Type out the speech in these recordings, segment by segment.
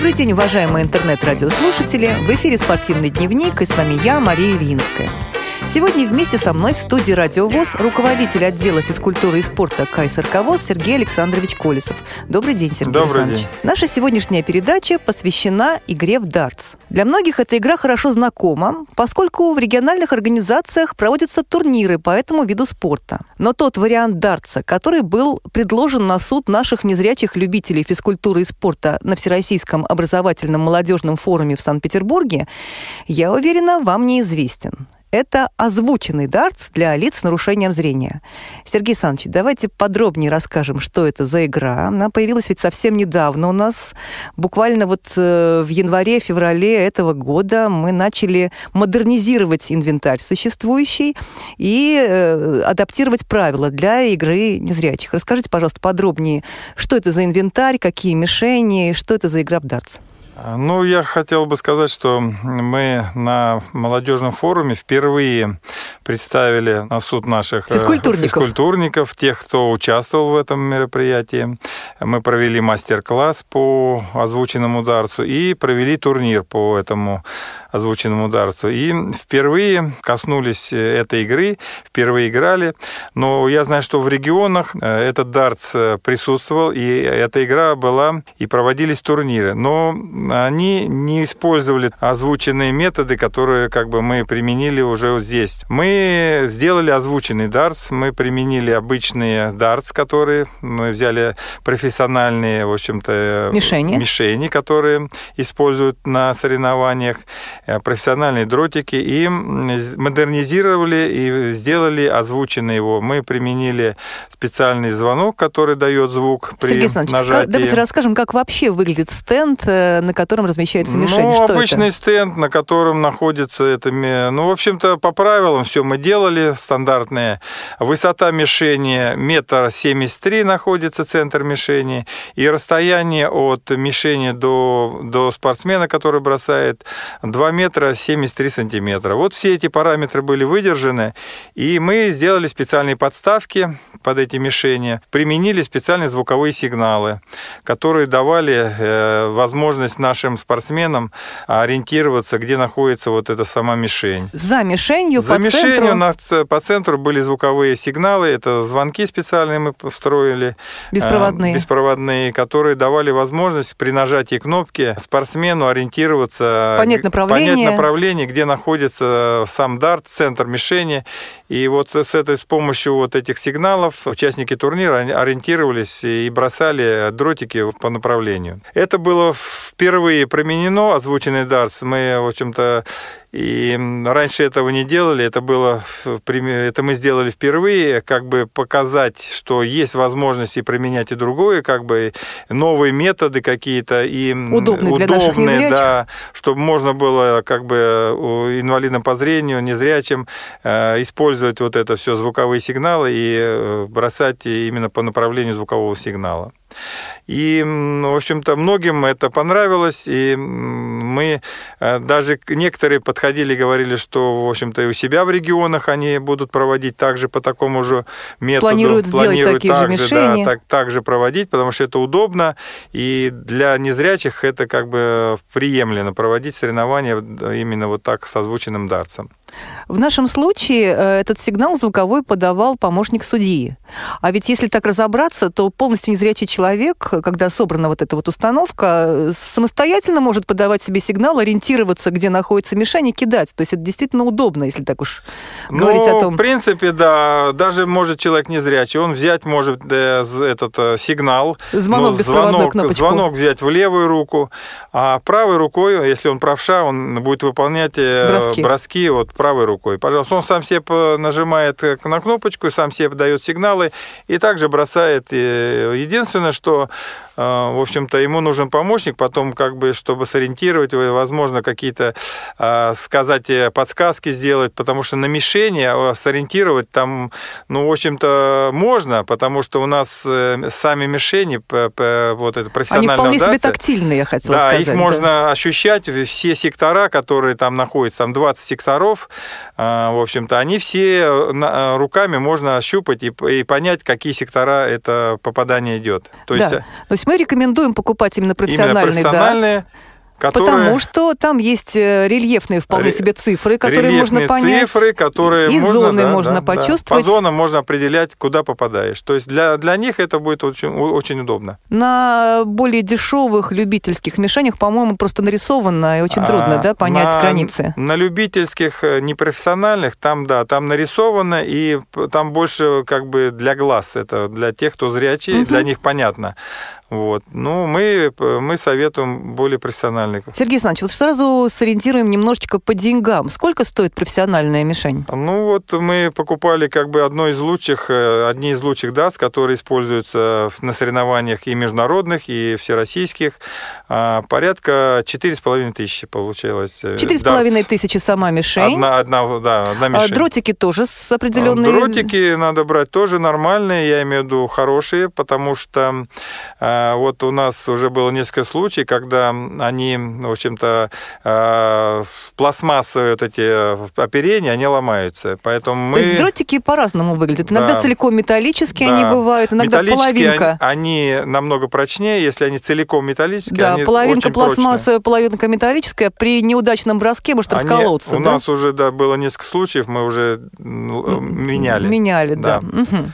Добрый день, уважаемые интернет-радиослушатели. В эфире «Спортивный дневник» и с вами я, Мария Ильинская. Сегодня вместе со мной в студии «Радио ВОЗ» руководитель отдела физкультуры и спорта КСРК ВОЗ Сергей Александрович Колесов. Добрый день, Сергей Добрый Александрович. день. Наша сегодняшняя передача посвящена игре в дартс. Для многих эта игра хорошо знакома, поскольку в региональных организациях проводятся турниры по этому виду спорта. Но тот вариант дартса, который был предложен на суд наших незрячих любителей физкультуры и спорта на Всероссийском образовательном молодежном форуме в Санкт-Петербурге, я уверена, вам неизвестен. Это озвученный дартс для лиц с нарушением зрения. Сергей Александрович, давайте подробнее расскажем, что это за игра. Она появилась ведь совсем недавно у нас. Буквально вот э, в январе-феврале этого года мы начали модернизировать инвентарь существующий и э, адаптировать правила для игры незрячих. Расскажите, пожалуйста, подробнее, что это за инвентарь, какие мишени, что это за игра в дартс. Ну, я хотел бы сказать, что мы на молодежном форуме впервые представили на суд наших э, Физкультурников. физкультурников, тех, кто участвовал в этом мероприятии. Мы провели мастер-класс по озвученному дарцу и провели турнир по этому озвученному дарцу. И впервые коснулись этой игры, впервые играли. Но я знаю, что в регионах э, этот дартс э, присутствовал, и эта игра была, и проводились турниры. Но они не использовали озвученные методы, которые как бы мы применили уже вот здесь. Мы сделали озвученный дартс, мы применили обычные дартс, которые мы взяли профессиональные, в общем-то, Мишени. мишени, которые используют на соревнованиях, э, профессиональные дротики, и модернизировали и сделали озвученный его. Мы применили специальный звонок, который дает звук при Сергей нажатии. давайте расскажем, как вообще выглядит стенд, э, на котором размещается мишень. Ну, Что обычный это? стенд, на котором находится это... Ну, в общем-то, по правилам все мы делали стандартные. Высота мишени метр семьдесят три находится центр мишени, и расстояние от мишени до, до спортсмена, который бросает, 2 метра 73 сантиметра. Вот все эти параметры были выдержаны, и мы сделали специальные подставки под эти мишени, применили специальные звуковые сигналы, которые давали э, возможность нашим спортсменам ориентироваться, где находится вот эта сама мишень. За мишенью За по мишенью центру на- по центру были звуковые сигналы, это звонки специальные мы встроили, беспроводные. э, беспроводные, которые давали возможность при нажатии кнопки спортсмену ориентироваться, Понять направление. понять направление, где находится сам дарт, центр мишени. И вот с этой с помощью вот этих сигналов участники турнира ориентировались и бросали дротики по направлению. Это было впервые применено, озвученный дартс. Мы, в общем-то, и раньше этого не делали, это было, это мы сделали впервые, как бы показать, что есть возможность и применять и другое, как бы новые методы какие-то и Удобные для наших удобные, незрячих. да, чтобы можно было как бы инвалидам по зрению, незрячим э, использовать вот это все звуковые сигналы и э, бросать именно по направлению звукового сигнала. И, в общем-то, многим это понравилось, и мы э, даже некоторые подходили и говорили, что, в общем-то, и у себя в регионах они будут проводить также по такому же методу. Планируют сделать такие же мишени. Да, так, так же проводить, потому что это удобно, и для незрячих это как бы приемлемо проводить соревнования именно вот так с озвученным дартсом. В нашем случае э, этот сигнал звуковой подавал помощник судьи. А ведь если так разобраться, то полностью незрячий человек, когда собрана вот эта вот установка, самостоятельно может подавать себе сигнал, ориентироваться, где находится мишень и кидать. То есть это действительно удобно, если так уж говорить ну, о том. в принципе, да, даже может человек незрячий, он взять может э, этот э, сигнал, Звонок ну, беспроводной звонок, звонок взять в левую руку, а правой рукой, если он правша, он будет выполнять э, Броски. броски вот правой рукой. Пожалуйста, он сам себе нажимает э, на кнопочку, и сам себе дает сигналы и также бросает. э, Единственное, что в общем-то, ему нужен помощник, потом, как бы, чтобы сориентировать, э, возможно, какие-то, э, сказать, э, подсказки сделать, потому что на мишени э, сориентировать там, ну, в общем-то, можно, потому что у нас э, сами мишени, вот это Они профессиональная вполне себе адаптация, тактильные, я хотела да, сказать. их можно ощущать, все сектора, которые там находятся, там 20 секторов, а, в общем-то, они все на- руками можно ощупать и, и понять, какие сектора это попадание идет. То есть, Да. То есть мы рекомендуем покупать именно профессиональные, именно профессиональные дартс. Которые... Потому что там есть э, рельефные вполне себе цифры, которые можно понять. цифры, которые и можно, зоны да, можно да, почувствовать. Да. По зонам можно определять, куда попадаешь. То есть для, для них это будет очень, очень удобно. На более дешевых любительских мишенях, по-моему, просто нарисовано и очень а, трудно да, понять на, границы. На любительских, э, непрофессиональных, там, да, там нарисовано, и там больше как бы для глаз. Это для тех, кто зрячий, угу. для них понятно. Вот. Ну, мы, мы советуем более профессиональных. Сергей Александрович, вот сразу сориентируем немножечко по деньгам. Сколько стоит профессиональная мишень? Ну, вот мы покупали как бы одно из лучших, э, одни из лучших дац, которые используются на соревнованиях и международных, и всероссийских. А, порядка четыре с половиной тысячи получилось. Э, четыре с половиной тысячи сама мишень. Одна, одна, да, одна а мишень. А дротики тоже с определенной... Дротики надо брать тоже нормальные, я имею в виду хорошие, потому что а, вот у нас уже было несколько случаев, когда они, в общем-то, а, пластмассовые вот эти оперения, они ломаются. Поэтому мы... То есть дротики по-разному выглядят. Иногда да. целиком металлические да. они бывают, иногда половинка. Они, они намного прочнее, если они целиком металлические, да, они половинка очень пластмассовая, половинка металлическая, при неудачном броске может они, расколоться. У да? нас уже да, было несколько случаев, мы уже меняли. Меняли, да. да. Угу.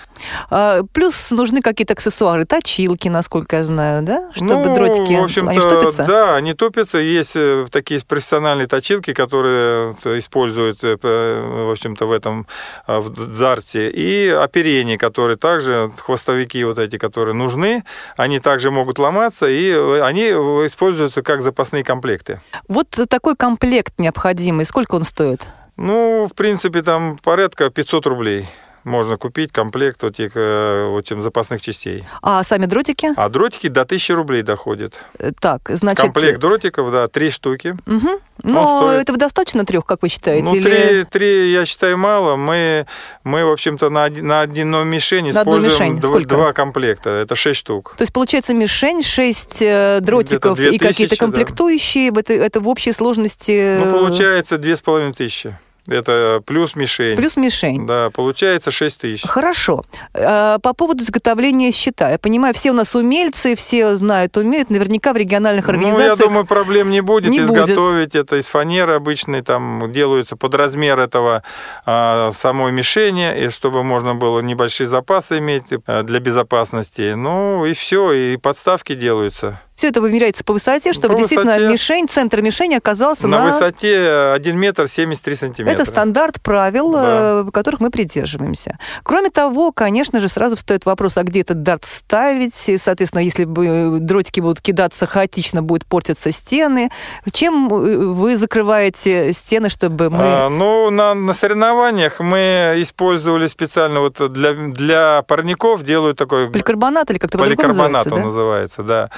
А, плюс нужны какие-то аксессуары, точилки, насколько я знаю, да? Чтобы ну, дротики, в общем-то, они тупятся? Да, они тупятся. Есть э, такие профессиональные точилки, которые используют, э, в общем-то, в этом э, в дарте. И оперения, которые также, хвостовики вот эти, которые нужны, они также могут ломаться, и они используются как запасные комплекты. Вот такой комплект необходимый, сколько он стоит? Ну, в принципе, там порядка 500 рублей можно купить комплект вот этих э, вот запасных частей. А сами дротики? А дротики до 1000 рублей доходят. Э, так, значит... Комплект дротиков, да, три штуки. Угу. Но стоит... этого достаточно трех, как вы считаете? Ну, или... три, три, я считаю, мало. Мы, мы в общем-то, на, один, на одну мишень на используем мишень. Два, два комплекта. Это шесть штук. То есть, получается, мишень, шесть э, дротиков и какие-то комплектующие. Да. Это, это в общей сложности... Ну, получается, две с половиной тысячи. Это плюс мишень. Плюс мишень. Да, получается 6 тысяч. Хорошо. А, по поводу изготовления щита. Я понимаю, все у нас умельцы, все знают, умеют. Наверняка в региональных организациях... Ну, я думаю, проблем не будет не изготовить. Будет. Это из фанеры обычной, там делаются под размер этого а, самой мишени, и чтобы можно было небольшие запасы иметь а, для безопасности. Ну и все, и подставки делаютаются. Все это вымеряется по высоте, чтобы по действительно высоте, мишень, центр мишени оказался на... На высоте 1 метр 73 сантиметра. Это стандарт правил, да. Э, которых мы придерживаемся. Кроме того, конечно же, сразу встает вопрос, а где этот дарт ставить? И, соответственно, если бы дротики будут кидаться хаотично, будет портиться стены. Чем э, вы закрываете стены, чтобы мы... А, ну, на, на соревнованиях мы использовали специально вот для, для парников делают такой... Поликарбонат или как-то по-другому называется, он да? называется, да.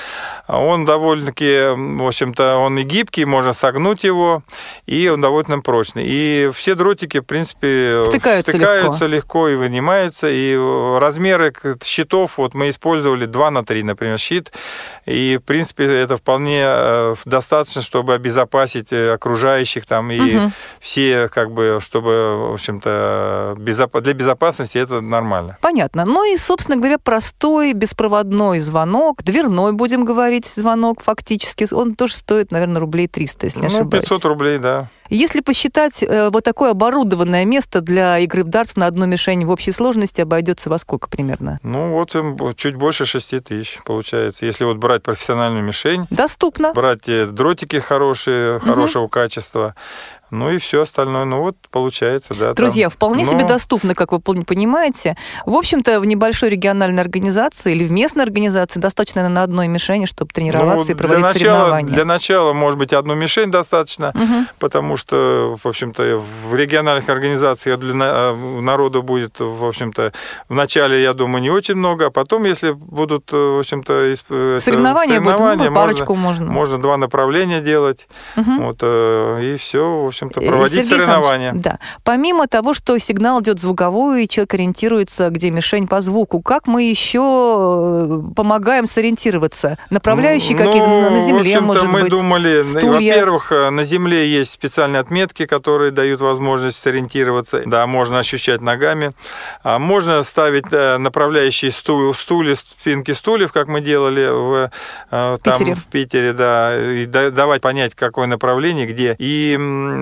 Он довольно-таки, в общем-то, он и гибкий, можно согнуть его, и он довольно прочный. И все дротики, в принципе, втыкаются, втыкаются легко. легко и вынимаются. И размеры щитов, вот мы использовали 2 на 3, например, щит. И, в принципе, это вполне э, достаточно, чтобы обезопасить э, окружающих там и угу. все, как бы, чтобы, в общем-то, для безопасности это нормально. Понятно. Ну и, собственно говоря, простой беспроводной звонок, дверной, будем говорить, звонок фактически, он тоже стоит, наверное, рублей 300, если не ну, ошибаюсь. 500 рублей, да. Если посчитать, э, вот такое оборудованное место для игры в дартс на одну мишень в общей сложности обойдется во сколько примерно? Ну, вот чуть больше 6 тысяч получается. Если вот брать профессиональную мишень. Доступно. Брать э, дротики хорошие, хорошего угу. качества. Ну и все остальное, ну вот получается, да. Друзья, там, вполне но... себе доступно, как вы понимаете. В общем-то, в небольшой региональной организации или в местной организации достаточно на одной мишени, чтобы тренироваться ну, и проводить для начала, соревнования. Для начала, может быть, одну мишень достаточно, угу. потому что, в общем-то, в региональных организациях для э, народу будет, в общем-то, в начале, я думаю, не очень много, а потом, если будут, э, в общем-то, соревнования, соревнования будут, ну, парочку можно. Можно два направления делать, угу. вот, э, и все, в общем общем-то, проводить Сергей соревнования. Да. Помимо того, что сигнал идет звуковой, и человек ориентируется, где мишень по звуку, как мы еще помогаем сориентироваться? Направляющие ну, какие-то на земле, может мы быть? думали, во-первых, на земле есть специальные отметки, которые дают возможность сориентироваться. Да, можно ощущать ногами. А можно ставить направляющие стулья, стулья спинки стульев, как мы делали в, там, Питере. в Питере, да, и давать понять, какое направление, где. И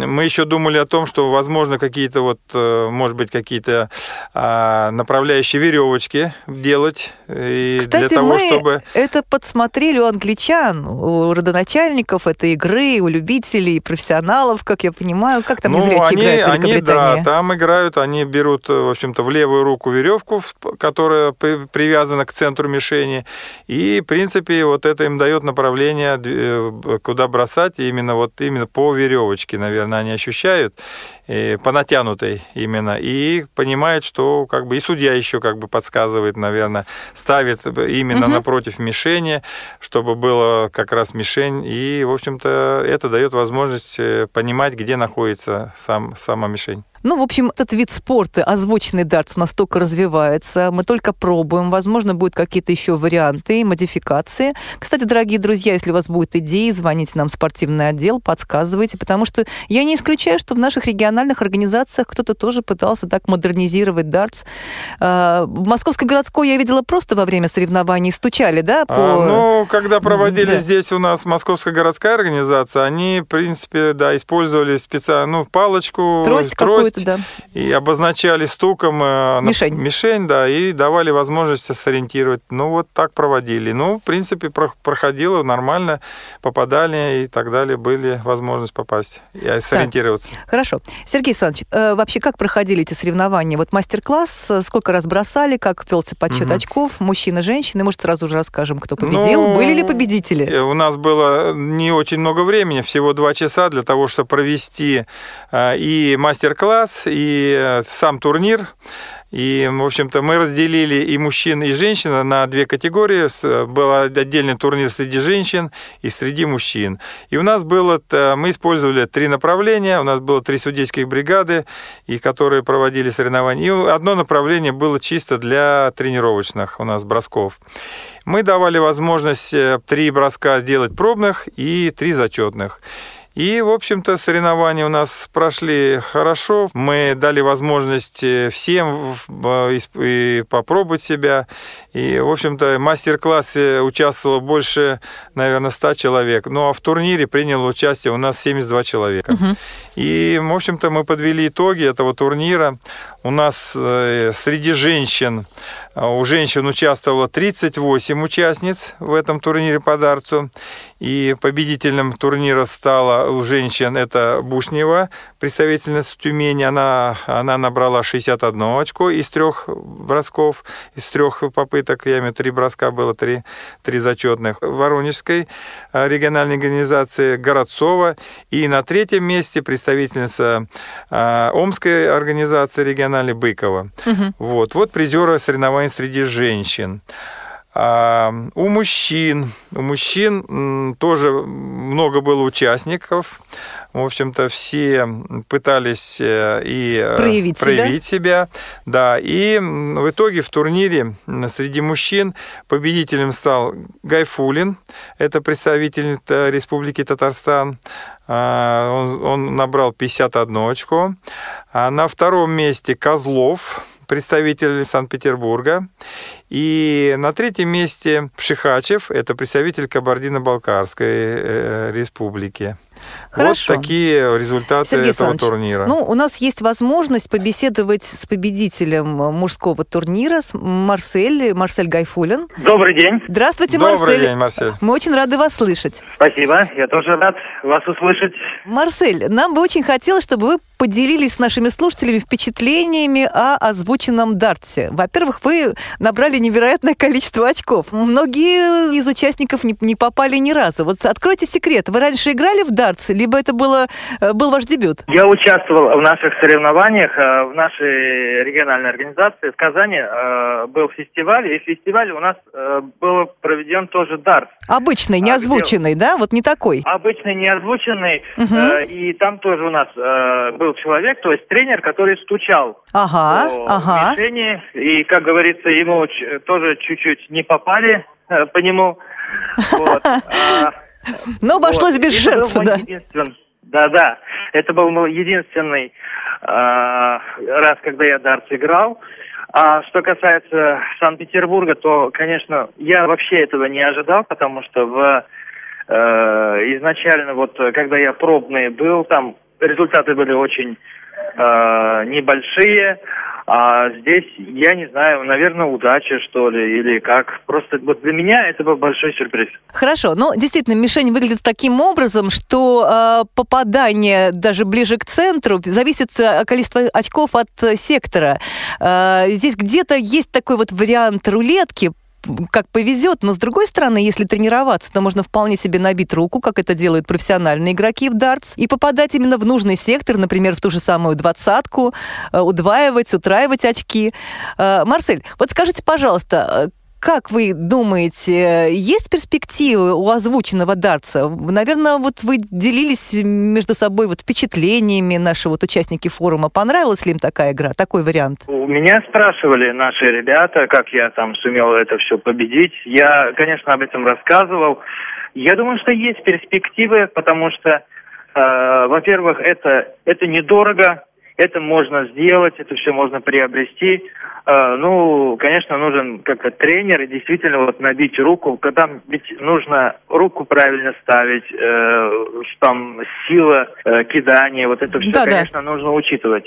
мы еще думали о том, что, возможно, какие-то вот, э, может быть, какие-то а, направляющие веревочки делать. И Кстати, для того, мы чтобы... это подсмотрели у англичан, у родоначальников этой игры, у любителей, профессионалов, как я понимаю. Как там ну, незрячие они, играют в они, да, там играют, они берут, в общем-то, в левую руку веревку, которая привязана к центру мишени, и, в принципе, вот это им дает направление, э, куда бросать, именно вот именно по веревочке, наверное, они ощущают по натянутой именно, и понимает, что как бы и судья еще как бы подсказывает, наверное, ставит именно угу. напротив мишени, чтобы было как раз мишень, и, в общем-то, это дает возможность э, понимать, где находится сам, сама мишень. Ну, в общем, этот вид спорта, озвученный дартс, настолько развивается. Мы только пробуем. Возможно, будут какие-то еще варианты, модификации. Кстати, дорогие друзья, если у вас будут идеи, звоните нам в спортивный отдел, подсказывайте, потому что я не исключаю, что в наших региональных организациях кто-то тоже пытался так модернизировать дартс. А, в Московской городской я видела просто во время соревнований стучали, да? По... А, ну, когда проводили да. здесь у нас Московская городская организация, они, в принципе, да, использовали специально, ну, палочку, трость, трость да. И обозначали стуком э, мишень. мишень, да, и давали возможность сориентировать. Ну, вот так проводили. Ну, в принципе, проходило нормально, попадали и так далее, были возможность попасть и сориентироваться. Так. Хорошо. Сергей Александрович, э, вообще как проходили эти соревнования? Вот мастер-класс, э, сколько раз бросали, как велся подсчет угу. очков, мужчины, женщины? Может, сразу же расскажем, кто победил? Ну, Были ли победители? У нас было не очень много времени, всего два часа для того, чтобы провести и мастер-класс, класс и э, сам турнир. И, в общем-то, мы разделили и мужчин, и женщин на две категории. Был отдельный турнир среди женщин и среди мужчин. И у нас было, мы использовали три направления. У нас было три судейских бригады, и которые проводили соревнования. И одно направление было чисто для тренировочных у нас бросков. Мы давали возможность э, три броска сделать пробных и три зачетных. И, в общем-то, соревнования у нас прошли хорошо. Мы дали возможность э, всем попробовать себя. И, в общем-то, в мастер-классе участвовало больше, наверное, 100 человек. Ну, а в турнире приняло участие у нас 72 человека. Угу. И, в общем-то, мы подвели итоги этого турнира. У нас э, среди женщин, э, у женщин участвовало 38 участниц в этом турнире по дарцу. И победителем турнира стала у женщин это Бушнева, представительница Тюмени. Она, она набрала 61 очко из трех бросков, из трех попыток. Я имею три броска было, три, три зачетных. Воронежской э, региональной организации Городцова. И на третьем месте представительница Омской организации региональной Быкова. Угу. Вот, вот призеры соревнований среди женщин. А у мужчин, у мужчин тоже много было участников. В общем-то, все пытались э, и э, проявить, проявить себя. себя. Да, и в итоге в турнире среди мужчин победителем стал Гайфулин, это представитель Республики Татарстан. А, он, он набрал 51 очко. А на втором месте Козлов, представитель Санкт-Петербурга. И на третьем месте Пшихачев, это представитель Кабардино-Балкарской э, республики. Хорошо. Вот такие результаты Сергей этого турнира. Ну, у нас есть возможность побеседовать с победителем мужского турнира, с Марсель, Марсель Гайфулин. Добрый день. Здравствуйте, Добрый Марсель. Добрый день, Марсель. Мы очень рады вас слышать. Спасибо, я тоже рад вас услышать. Марсель, нам бы очень хотелось, чтобы вы поделились с нашими слушателями впечатлениями о озвученном дартсе. Во-первых, вы набрали невероятное количество очков. Многие из участников не, не попали ни разу. Вот откройте секрет. Вы раньше играли в дартс? Дартс, либо это было, э, был ваш дебют? Я участвовал в наших соревнованиях э, в нашей региональной организации. В Казани э, был фестиваль, и фестиваль у нас был проведен тоже дартс. Обычный, не озвученный, а, да? Вот не такой? Обычный, не озвученный. Угу. И там тоже у нас был человек, то есть тренер, который стучал ага, по ага. мишени. И, как говорится, ему тоже чуть-чуть не попали по нему. Вот. Но обошлось вот. без жертв, да. Да-да, это был мой единственный э, раз, когда я дартс играл. А что касается Санкт-Петербурга, то, конечно, я вообще этого не ожидал, потому что в э, изначально, вот когда я пробный был, там результаты были очень э, небольшие. А здесь, я не знаю, наверное, удача, что ли, или как. Просто вот для меня это был большой сюрприз. Хорошо, но действительно, мишень выглядит таким образом, что э, попадание даже ближе к центру зависит от э, количества очков от э, сектора. Э, здесь где-то есть такой вот вариант рулетки, как повезет, но с другой стороны, если тренироваться, то можно вполне себе набить руку, как это делают профессиональные игроки в дартс, и попадать именно в нужный сектор, например, в ту же самую двадцатку, э, удваивать, утраивать очки. Э, Марсель, вот скажите, пожалуйста, как вы думаете, есть перспективы у озвученного дартса? Наверное, вот вы делились между собой вот впечатлениями наши вот участники форума. Понравилась ли им такая игра, такой вариант? У меня спрашивали наши ребята, как я там сумел это все победить. Я, конечно, об этом рассказывал. Я думаю, что есть перспективы, потому что, э, во-первых, это, это недорого, это можно сделать, это все можно приобрести. Э, ну, конечно, нужен как-то тренер и действительно вот набить руку, когда ведь нужно руку правильно ставить, э, там сила э, кидания, вот это все, да, конечно, да. нужно учитывать.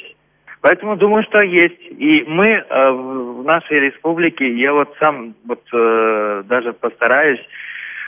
Поэтому думаю, что есть. И мы э, в нашей республике, я вот сам вот э, даже постараюсь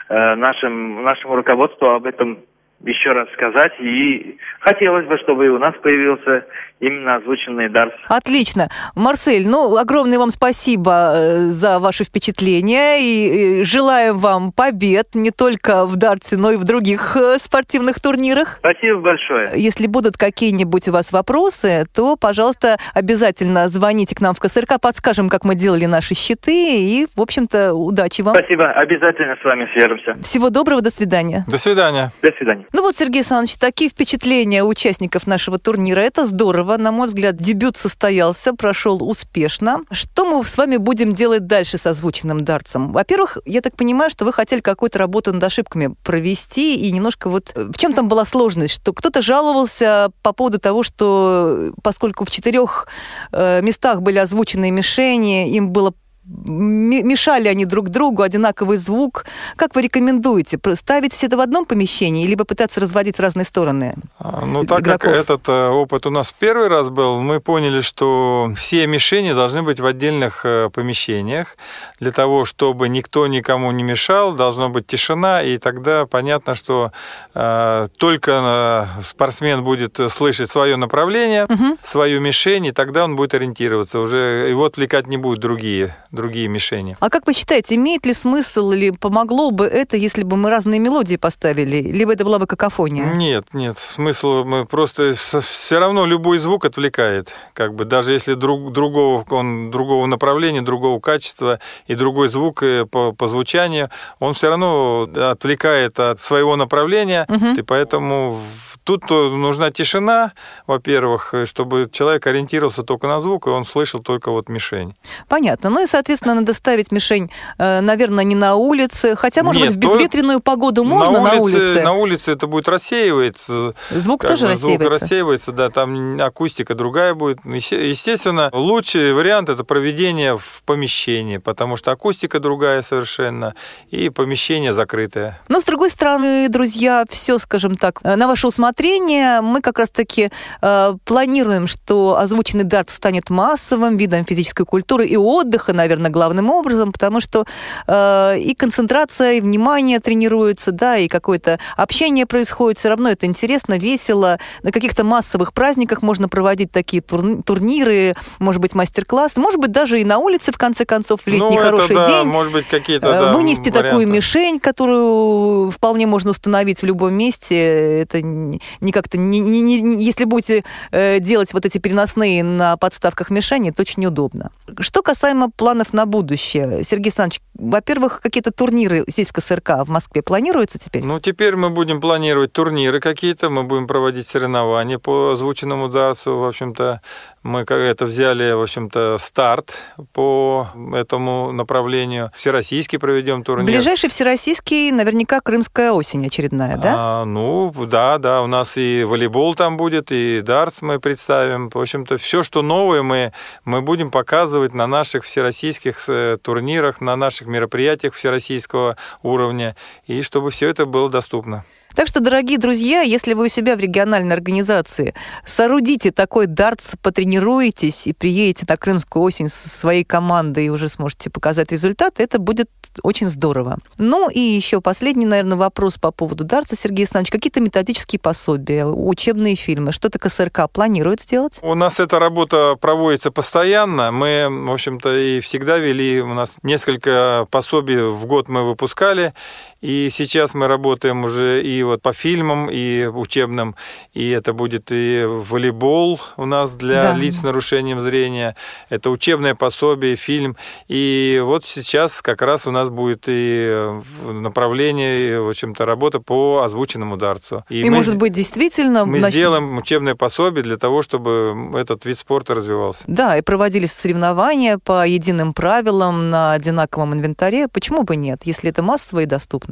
э, нашим, нашему руководству об этом еще раз сказать. И хотелось бы, чтобы и у нас появился именно озвученный Дарс. Отлично. Марсель, ну, огромное вам спасибо э, за ваши впечатления и желаем вам побед не только в Дарсе, но и в других э, спортивных турнирах. Спасибо большое. Если будут какие-нибудь у вас вопросы, то, пожалуйста, обязательно звоните к нам в КСРК, подскажем, как мы делали наши щиты и, в общем-то, удачи вам. Спасибо. Обязательно с вами свяжемся. Всего доброго. До свидания. До свидания. До свидания. Ну вот, Сергей Александрович, такие впечатления участников нашего турнира. Это здорово. На мой взгляд, дебют состоялся, прошел успешно. Что мы с вами будем делать дальше с озвученным дартсом? Во-первых, я так понимаю, что вы хотели какую-то работу над ошибками провести и немножко вот... В чем там была сложность? Что кто-то жаловался по поводу того, что поскольку в четырех э, местах были озвучены мишени, им было мешали они друг другу, одинаковый звук. Как вы рекомендуете? Ставить все это в одном помещении, либо пытаться разводить в разные стороны? А, ну, так игроков? как этот э, опыт у нас первый раз был, мы поняли, что все мишени должны быть в отдельных э, помещениях. Для того, чтобы никто никому не мешал, должна быть тишина, и тогда понятно, что э, только э, спортсмен будет слышать свое направление, угу. свою мишень, и тогда он будет ориентироваться. Уже его отвлекать не будут другие другие мишени. А как вы считаете, имеет ли смысл или помогло бы это, если бы мы разные мелодии поставили? Либо это была бы какофония? Нет, нет. Смысл мы просто все равно любой звук отвлекает. Как бы даже если друг, другого, он другого направления, другого качества и другой звук э, по, по звучанию, он все равно отвлекает от своего направления. Угу. И поэтому Тут нужна тишина, во-первых, чтобы человек ориентировался только на звук, и он слышал только вот мишень. Понятно. Ну и, соответственно, надо ставить мишень, э, наверное, не на улице, хотя, может Нет, быть, в безветренную погоду можно на улице, на улице. На улице это будет рассеиваться. Звук тоже бы, рассеивается? Звук рассеивается, да, там акустика другая будет. Естественно, лучший вариант это проведение в помещении, потому что акустика другая совершенно, и помещение закрытое. Но, с другой стороны, друзья, все, скажем так, на ваше усмотрение рассмотрения. Мы как раз-таки э, планируем, что озвученный дарт станет массовым видом физической культуры и отдыха, наверное, главным образом, потому что э, и концентрация, и внимание тренируется, да, и какое-то общение происходит. Все равно это интересно, весело. На каких-то массовых праздниках можно проводить такие турниры, может быть, мастер-классы, может быть, даже и на улице, в конце концов, в летний ну, хороший да, день. может быть, какие-то, э, да, Вынести варианты. такую мишень, которую вполне можно установить в любом месте. Это не как-то... Не, не, не, если будете э, делать вот эти переносные на подставках мишени, это очень удобно. Что касаемо планов на будущее, Сергей Александрович, во-первых, какие-то турниры здесь в КСРК в Москве планируются теперь? Ну, теперь мы будем планировать турниры какие-то, мы будем проводить соревнования по озвученному дартсу. В общем-то, мы это взяли, в общем-то, старт по этому направлению. Всероссийский проведем турнир. Ближайший всероссийский, наверняка, Крымская осень очередная, да? А, ну, да, да, нас и волейбол там будет, и дартс мы представим. В общем-то, все, что новое, мы, мы будем показывать на наших всероссийских э, турнирах, на наших мероприятиях всероссийского уровня, и чтобы все это было доступно. Так что, дорогие друзья, если вы у себя в региональной организации соорудите такой дартс, потренируетесь и приедете на Крымскую осень со своей командой и уже сможете показать результаты, это будет очень здорово. Ну и еще последний, наверное, вопрос по поводу дартса, Сергей Александрович. Какие-то методические пособия, учебные фильмы, что-то КСРК планирует сделать? У нас эта работа проводится постоянно. Мы, в общем-то, и всегда вели, у нас несколько пособий в год мы выпускали, и сейчас мы работаем уже и вот по фильмам, и учебным, и это будет и волейбол у нас для да. лиц с нарушением зрения, это учебное пособие, фильм. И вот сейчас как раз у нас будет и направление, в общем-то, работа по озвученному дарцу. И, и мы, может быть, действительно... Мы нач... сделаем учебное пособие для того, чтобы этот вид спорта развивался. Да, и проводились соревнования по единым правилам на одинаковом инвентаре. Почему бы нет, если это массово и доступно?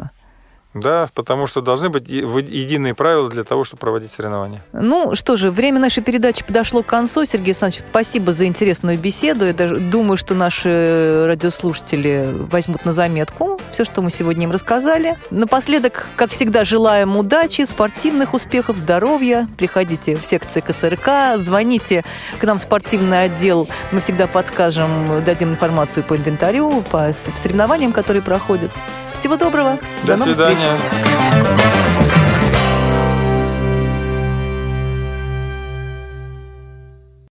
Да, потому что должны быть единые правила для того, чтобы проводить соревнования. Ну что же, время нашей передачи подошло к концу. Сергей Александрович, спасибо за интересную беседу. Я даже думаю, что наши радиослушатели возьмут на заметку все, что мы сегодня им рассказали. Напоследок, как всегда, желаем удачи, спортивных успехов, здоровья. Приходите в секции КСРК, звоните к нам в спортивный отдел. Мы всегда подскажем, дадим информацию по инвентарю, по соревнованиям, которые проходят. Всего доброго. До, До свидания. Встреч.